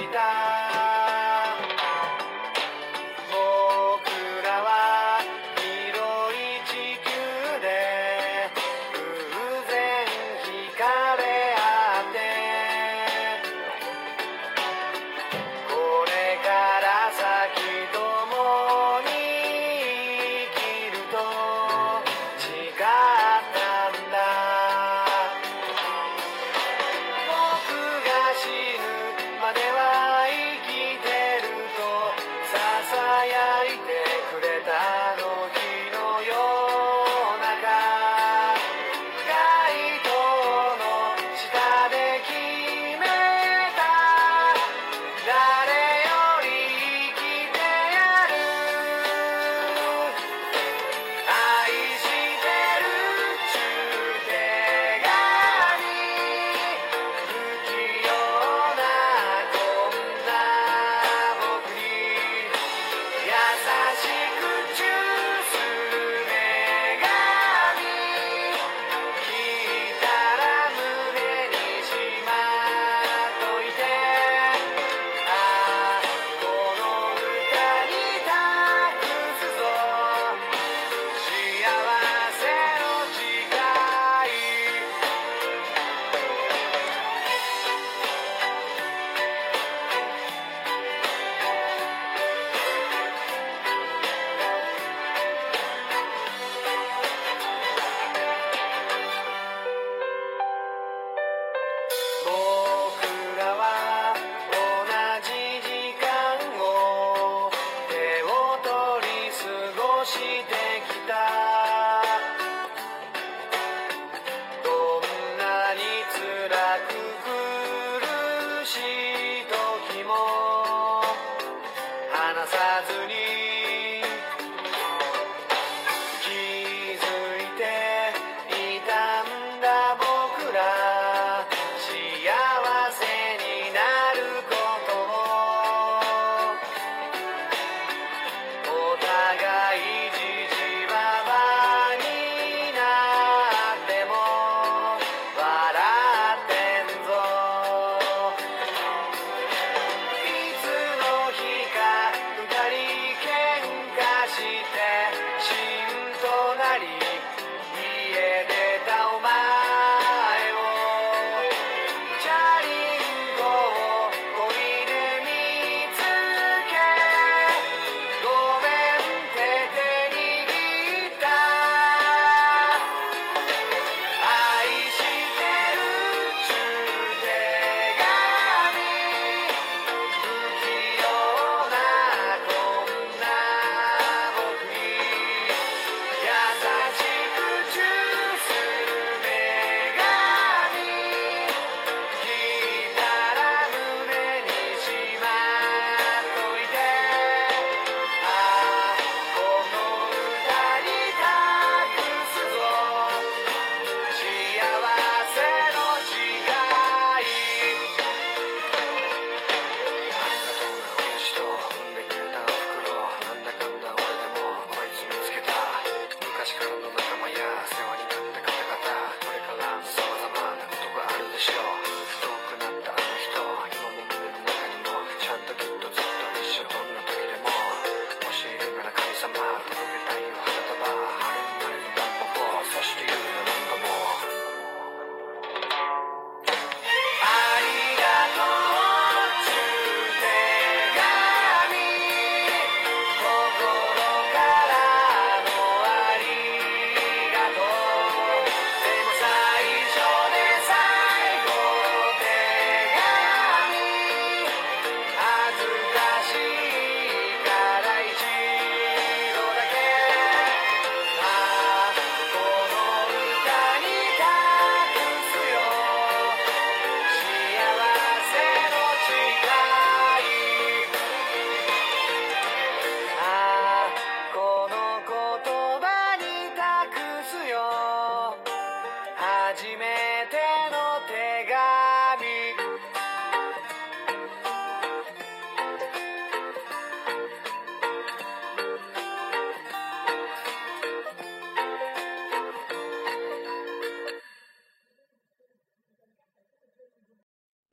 universidad. daddy.